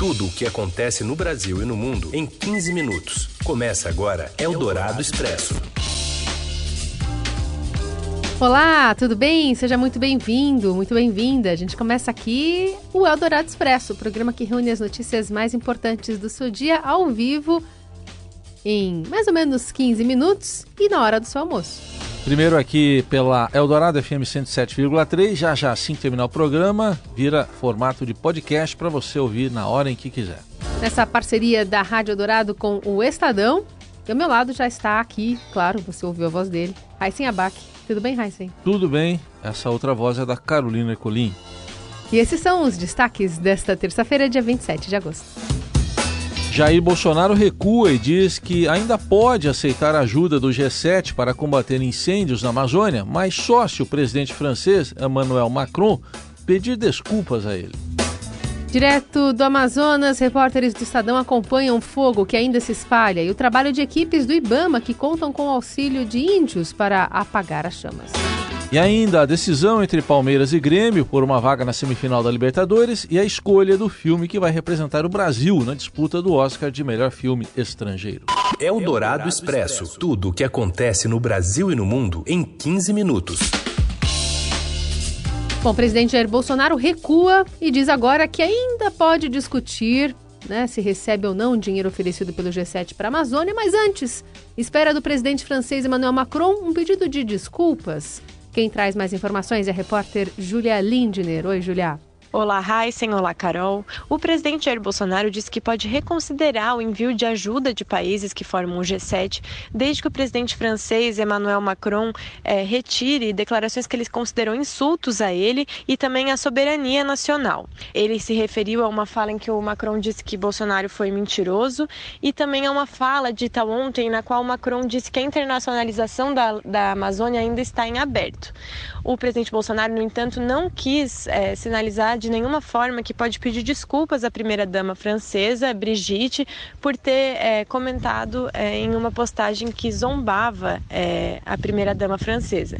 Tudo o que acontece no Brasil e no mundo em 15 minutos. Começa agora Eldorado Expresso. Olá, tudo bem? Seja muito bem-vindo, muito bem-vinda. A gente começa aqui o Eldorado Expresso, o programa que reúne as notícias mais importantes do seu dia ao vivo em mais ou menos 15 minutos e na hora do seu almoço. Primeiro aqui pela Eldorado FM 107,3. Já já assim que terminar o programa, vira formato de podcast para você ouvir na hora em que quiser. Nessa parceria da Rádio Eldorado com o Estadão, e ao meu lado já está aqui, claro, você ouviu a voz dele, Raíssen Abac. Tudo bem, Raíssen? Tudo bem. Essa outra voz é da Carolina Ecolim. E esses são os destaques desta terça-feira, dia 27 de agosto. Jair Bolsonaro recua e diz que ainda pode aceitar a ajuda do G7 para combater incêndios na Amazônia, mas só se o presidente francês Emmanuel Macron pedir desculpas a ele. Direto do Amazonas, repórteres do Estadão acompanham o fogo que ainda se espalha e o trabalho de equipes do Ibama que contam com o auxílio de índios para apagar as chamas. E ainda a decisão entre Palmeiras e Grêmio por uma vaga na semifinal da Libertadores e a escolha do filme que vai representar o Brasil na disputa do Oscar de melhor filme estrangeiro. É o Dourado Expresso. Tudo o que acontece no Brasil e no mundo em 15 minutos. Bom, o presidente Jair Bolsonaro recua e diz agora que ainda pode discutir né, se recebe ou não dinheiro oferecido pelo G7 para a Amazônia, mas antes, espera do presidente francês Emmanuel Macron um pedido de desculpas quem traz mais informações é a repórter Julia Lindner. Oi, Julia. Olá, Heisen. Olá, Carol. O presidente Jair Bolsonaro disse que pode reconsiderar o envio de ajuda de países que formam o G7, desde que o presidente francês Emmanuel Macron é, retire declarações que ele considerou insultos a ele e também à soberania nacional. Ele se referiu a uma fala em que o Macron disse que Bolsonaro foi mentiroso e também a uma fala dita ontem na qual Macron disse que a internacionalização da, da Amazônia ainda está em aberto. O presidente Bolsonaro, no entanto, não quis é, sinalizar de nenhuma forma que pode pedir desculpas à primeira-dama francesa, Brigitte, por ter é, comentado é, em uma postagem que zombava é, a primeira-dama francesa.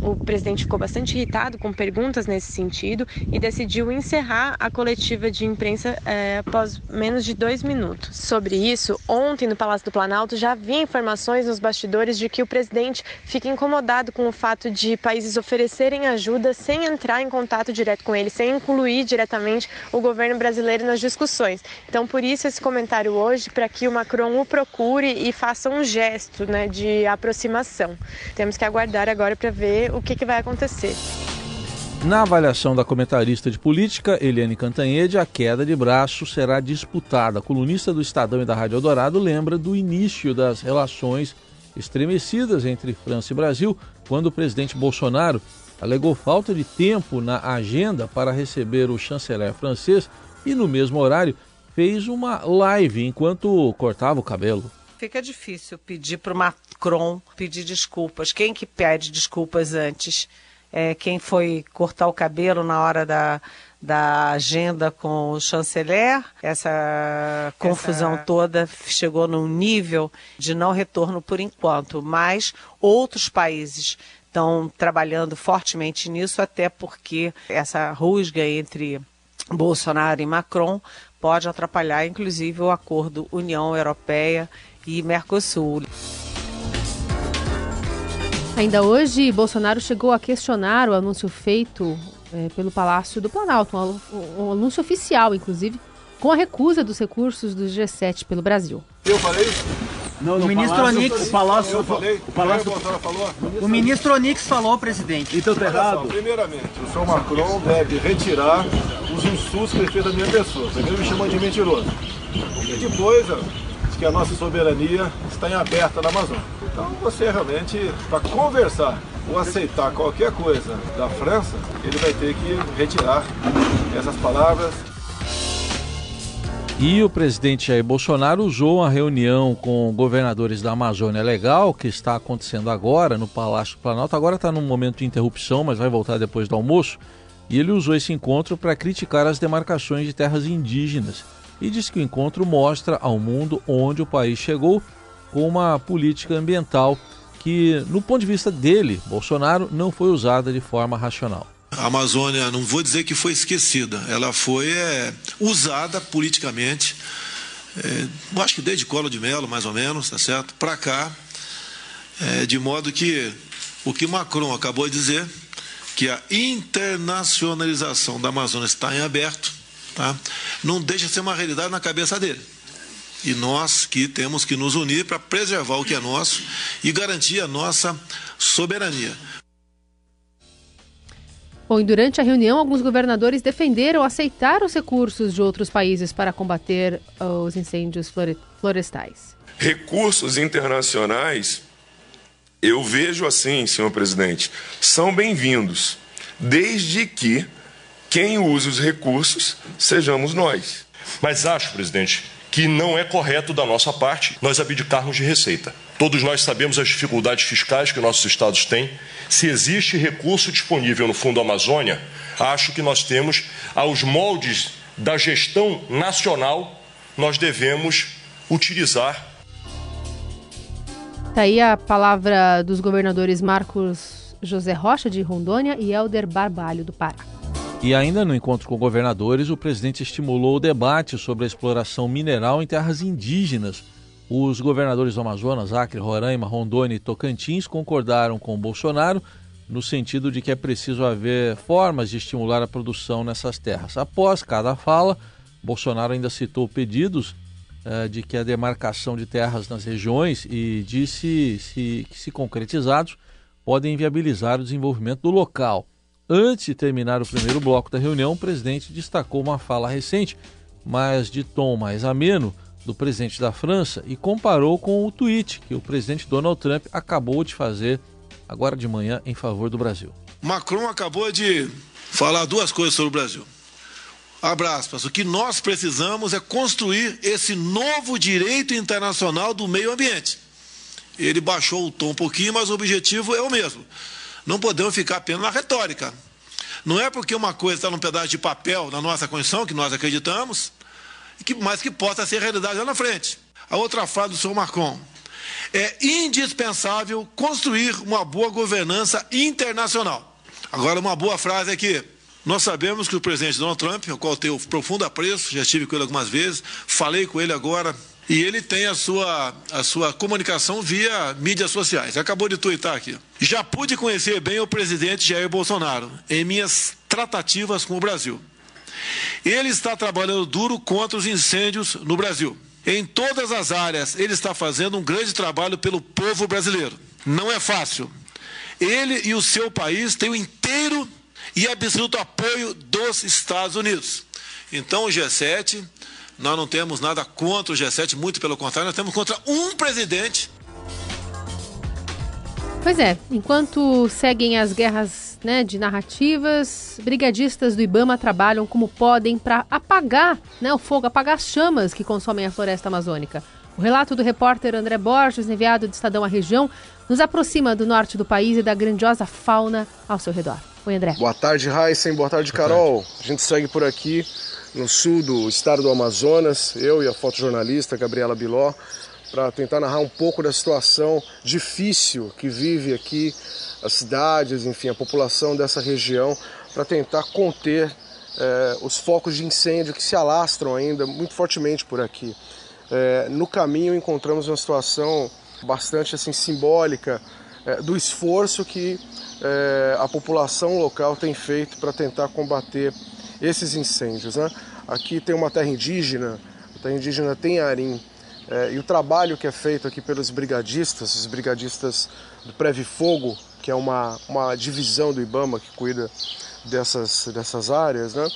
O presidente ficou bastante irritado com perguntas nesse sentido e decidiu encerrar a coletiva de imprensa após menos de dois minutos. Sobre isso, ontem no Palácio do Planalto já havia informações nos bastidores de que o presidente fica incomodado com o fato de países oferecerem ajuda sem entrar em contato direto com ele, sem incluir diretamente o governo brasileiro nas discussões. Então, por isso esse comentário hoje, para que o Macron o procure e faça um gesto né, de aproximação. Temos que aguardar agora para ver o que, que vai acontecer. Na avaliação da comentarista de política, Eliane Cantanhede, a queda de braço será disputada. A colunista do Estadão e da Rádio Eldorado lembra do início das relações estremecidas entre França e Brasil, quando o presidente Bolsonaro alegou falta de tempo na agenda para receber o chanceler francês e, no mesmo horário, fez uma live enquanto cortava o cabelo. Fica difícil pedir para o Macron pedir desculpas. Quem que pede desculpas antes? É, quem foi cortar o cabelo na hora da, da agenda com o chanceler. Essa confusão Essa... toda chegou num nível de não retorno por enquanto, mas outros países estão trabalhando fortemente nisso, até porque essa rusga entre Bolsonaro e Macron pode atrapalhar, inclusive, o acordo União Europeia e Mercosul. Ainda hoje, Bolsonaro chegou a questionar o anúncio feito é, pelo Palácio do Planalto, um, um, anúncio oficial, inclusive, com a recusa dos recursos do G7 pelo Brasil. Eu falei? Não, o ministro Palácio, Onix, o Palácio, eu falei, o Palácio, o falou. O ministro Onix falou, presidente. Então tá errado. primeiramente, o senhor Macron deve retirar os insultos que ele fez da minha pessoa. Primeiro me chamou de mentiroso. E depois, diz que a nossa soberania está em aberta na Amazônia. Então você realmente, para conversar ou aceitar qualquer coisa da França, ele vai ter que retirar essas palavras e o presidente Jair Bolsonaro usou uma reunião com governadores da Amazônia Legal, que está acontecendo agora no Palácio do Planalto. Agora está num momento de interrupção, mas vai voltar depois do almoço. E ele usou esse encontro para criticar as demarcações de terras indígenas. E disse que o encontro mostra ao mundo onde o país chegou com uma política ambiental que, no ponto de vista dele, Bolsonaro, não foi usada de forma racional. A Amazônia, não vou dizer que foi esquecida, ela foi é, usada politicamente, é, acho que desde Colo de Melo, mais ou menos, tá certo? Para cá, é, de modo que o que Macron acabou de dizer, que a internacionalização da Amazônia está em aberto, tá? não deixa de ser uma realidade na cabeça dele. E nós que temos que nos unir para preservar o que é nosso e garantir a nossa soberania. Bom, e durante a reunião, alguns governadores defenderam aceitar os recursos de outros países para combater os incêndios florestais. Recursos internacionais, eu vejo assim, senhor presidente, são bem-vindos, desde que quem usa os recursos sejamos nós. Mas acho, presidente, que não é correto da nossa parte nós abdicarmos de receita. Todos nós sabemos as dificuldades fiscais que nossos estados têm. Se existe recurso disponível no Fundo Amazônia, acho que nós temos, aos moldes da gestão nacional, nós devemos utilizar. Está aí a palavra dos governadores Marcos José Rocha, de Rondônia, e Helder Barbalho, do Pará. E ainda no encontro com governadores, o presidente estimulou o debate sobre a exploração mineral em terras indígenas. Os governadores do Amazonas, Acre, Roraima, Rondônia e Tocantins concordaram com Bolsonaro no sentido de que é preciso haver formas de estimular a produção nessas terras. Após cada fala, Bolsonaro ainda citou pedidos uh, de que a demarcação de terras nas regiões e disse se, que, se concretizados, podem viabilizar o desenvolvimento do local. Antes de terminar o primeiro bloco da reunião, o presidente destacou uma fala recente, mas de tom mais ameno, do presidente da França e comparou com o tweet que o presidente Donald Trump acabou de fazer agora de manhã em favor do Brasil. Macron acabou de falar duas coisas sobre o Brasil. Abraço, o que nós precisamos é construir esse novo direito internacional do meio ambiente. Ele baixou o tom um pouquinho, mas o objetivo é o mesmo. Não podemos ficar apenas na retórica. Não é porque uma coisa está num pedaço de papel na nossa Constituição, que nós acreditamos, mas que possa ser realidade lá na frente. A outra frase do senhor Macron. É indispensável construir uma boa governança internacional. Agora, uma boa frase aqui. Nós sabemos que o presidente Donald Trump, ao qual tenho profundo apreço, já estive com ele algumas vezes, falei com ele agora e ele tem a sua, a sua comunicação via mídias sociais. Acabou de twittar aqui. Já pude conhecer bem o presidente Jair Bolsonaro em minhas tratativas com o Brasil. Ele está trabalhando duro contra os incêndios no Brasil. Em todas as áreas, ele está fazendo um grande trabalho pelo povo brasileiro. Não é fácil. Ele e o seu país têm o inteiro e absoluto apoio dos Estados Unidos. Então, o G7 nós não temos nada contra o G7, muito pelo contrário, nós temos contra um presidente. Pois é, enquanto seguem as guerras né, de narrativas, brigadistas do Ibama trabalham como podem para apagar né, o fogo, apagar as chamas que consomem a floresta amazônica. O relato do repórter André Borges, enviado do Estadão à região, nos aproxima do norte do país e da grandiosa fauna ao seu redor. Oi, André. Boa tarde, Heisen. Boa tarde, Carol. Boa tarde. A gente segue por aqui no sul do estado do Amazonas, eu e a fotojornalista Gabriela Biló, para tentar narrar um pouco da situação difícil que vive aqui as cidades, enfim, a população dessa região, para tentar conter eh, os focos de incêndio que se alastram ainda muito fortemente por aqui. Eh, no caminho encontramos uma situação bastante assim simbólica eh, do esforço que a população local tem feito para tentar combater esses incêndios. Né? Aqui tem uma terra indígena, a terra indígena tem arim, é, e o trabalho que é feito aqui pelos brigadistas, os brigadistas do Preve Fogo, que é uma, uma divisão do IBAMA que cuida dessas, dessas áreas, né?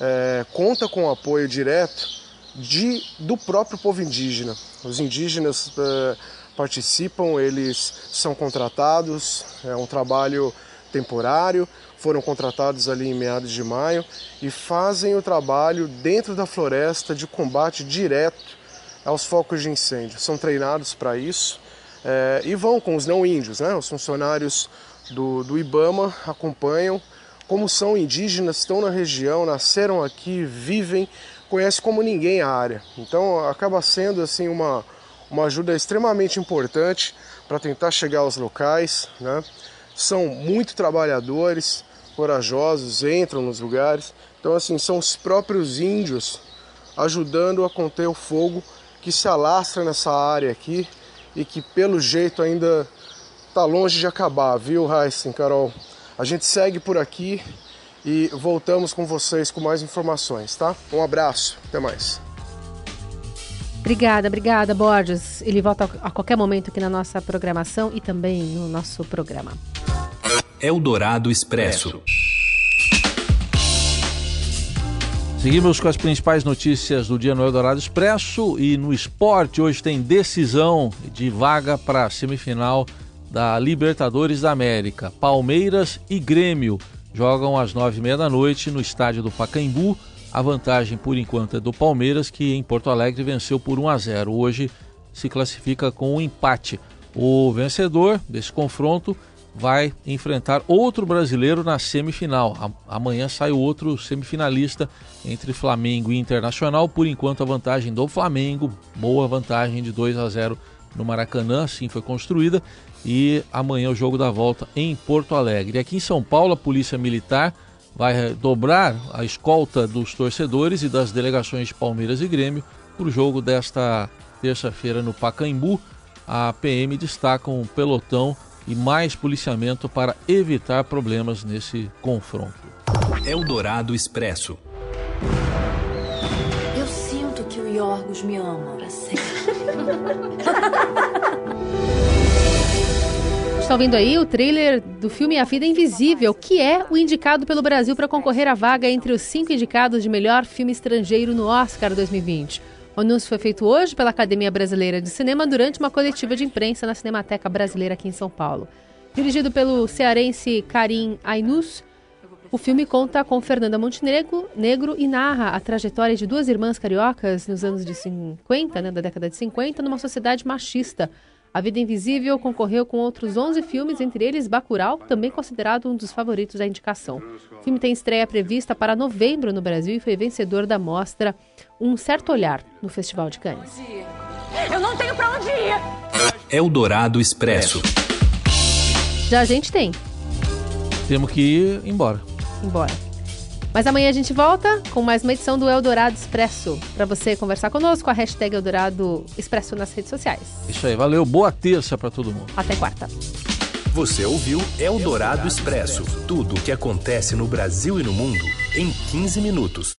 É, conta com o apoio direto de, do próprio povo indígena. Os indígenas é, participam, eles são contratados, é um trabalho temporário, foram contratados ali em meados de maio e fazem o trabalho dentro da floresta de combate direto aos focos de incêndio. São treinados para isso é, e vão com os não índios, né? Os funcionários do, do IBAMA acompanham. Como são indígenas, estão na região, nasceram aqui, vivem, conhecem como ninguém a área. Então acaba sendo assim uma, uma ajuda extremamente importante para tentar chegar aos locais, né? São muito trabalhadores, corajosos entram nos lugares. Então, assim, são os próprios índios ajudando a conter o fogo que se alastra nessa área aqui e que, pelo jeito, ainda está longe de acabar, viu, Heisen, Carol? A gente segue por aqui e voltamos com vocês com mais informações, tá? Um abraço, até mais. Obrigada, obrigada, Borges. Ele volta a qualquer momento aqui na nossa programação e também no nosso programa. Eldorado Expresso. Seguimos com as principais notícias do dia no Eldorado Expresso e no esporte hoje tem decisão de vaga para a semifinal da Libertadores da América. Palmeiras e Grêmio jogam às nove e meia da noite no estádio do Pacaembu a vantagem, por enquanto, é do Palmeiras, que em Porto Alegre venceu por 1 a 0. Hoje se classifica com um empate. O vencedor desse confronto vai enfrentar outro brasileiro na semifinal. Amanhã sai o outro semifinalista entre Flamengo e Internacional. Por enquanto, a vantagem do Flamengo, boa vantagem de 2 a 0 no Maracanã, assim foi construída. E amanhã o jogo da volta em Porto Alegre. Aqui em São Paulo, a Polícia Militar vai dobrar a escolta dos torcedores e das delegações de Palmeiras e Grêmio para o jogo desta terça-feira no Pacaembu. A PM destaca um pelotão e mais policiamento para evitar problemas nesse confronto. Eldorado Expresso. Eu sinto que o Yorgos me ama para sempre. está ouvindo aí o trailer do filme A Vida Invisível, que é o indicado pelo Brasil para concorrer à vaga entre os cinco indicados de melhor filme estrangeiro no Oscar 2020. O anúncio foi feito hoje pela Academia Brasileira de Cinema durante uma coletiva de imprensa na Cinemateca Brasileira aqui em São Paulo. Dirigido pelo cearense Karim Ainus, o filme conta com Fernanda Montenegro negro e narra a trajetória de duas irmãs cariocas nos anos de 50, né, da década de 50, numa sociedade machista, a Vida Invisível concorreu com outros 11 filmes, entre eles Bacurau, também considerado um dos favoritos da indicação. O filme tem estreia prevista para novembro no Brasil e foi vencedor da mostra Um Certo Olhar no Festival de Cannes. Eu não tenho para onde ir! Eldorado Expresso. Já a gente tem. Temos que ir embora. Embora. Mas amanhã a gente volta com mais uma edição do Eldorado Expresso. Para você conversar conosco, a hashtag Eldorado Expresso nas redes sociais. Isso aí, valeu. Boa terça para todo mundo. Até quarta. Você ouviu Eldorado Expresso tudo o que acontece no Brasil e no mundo em 15 minutos.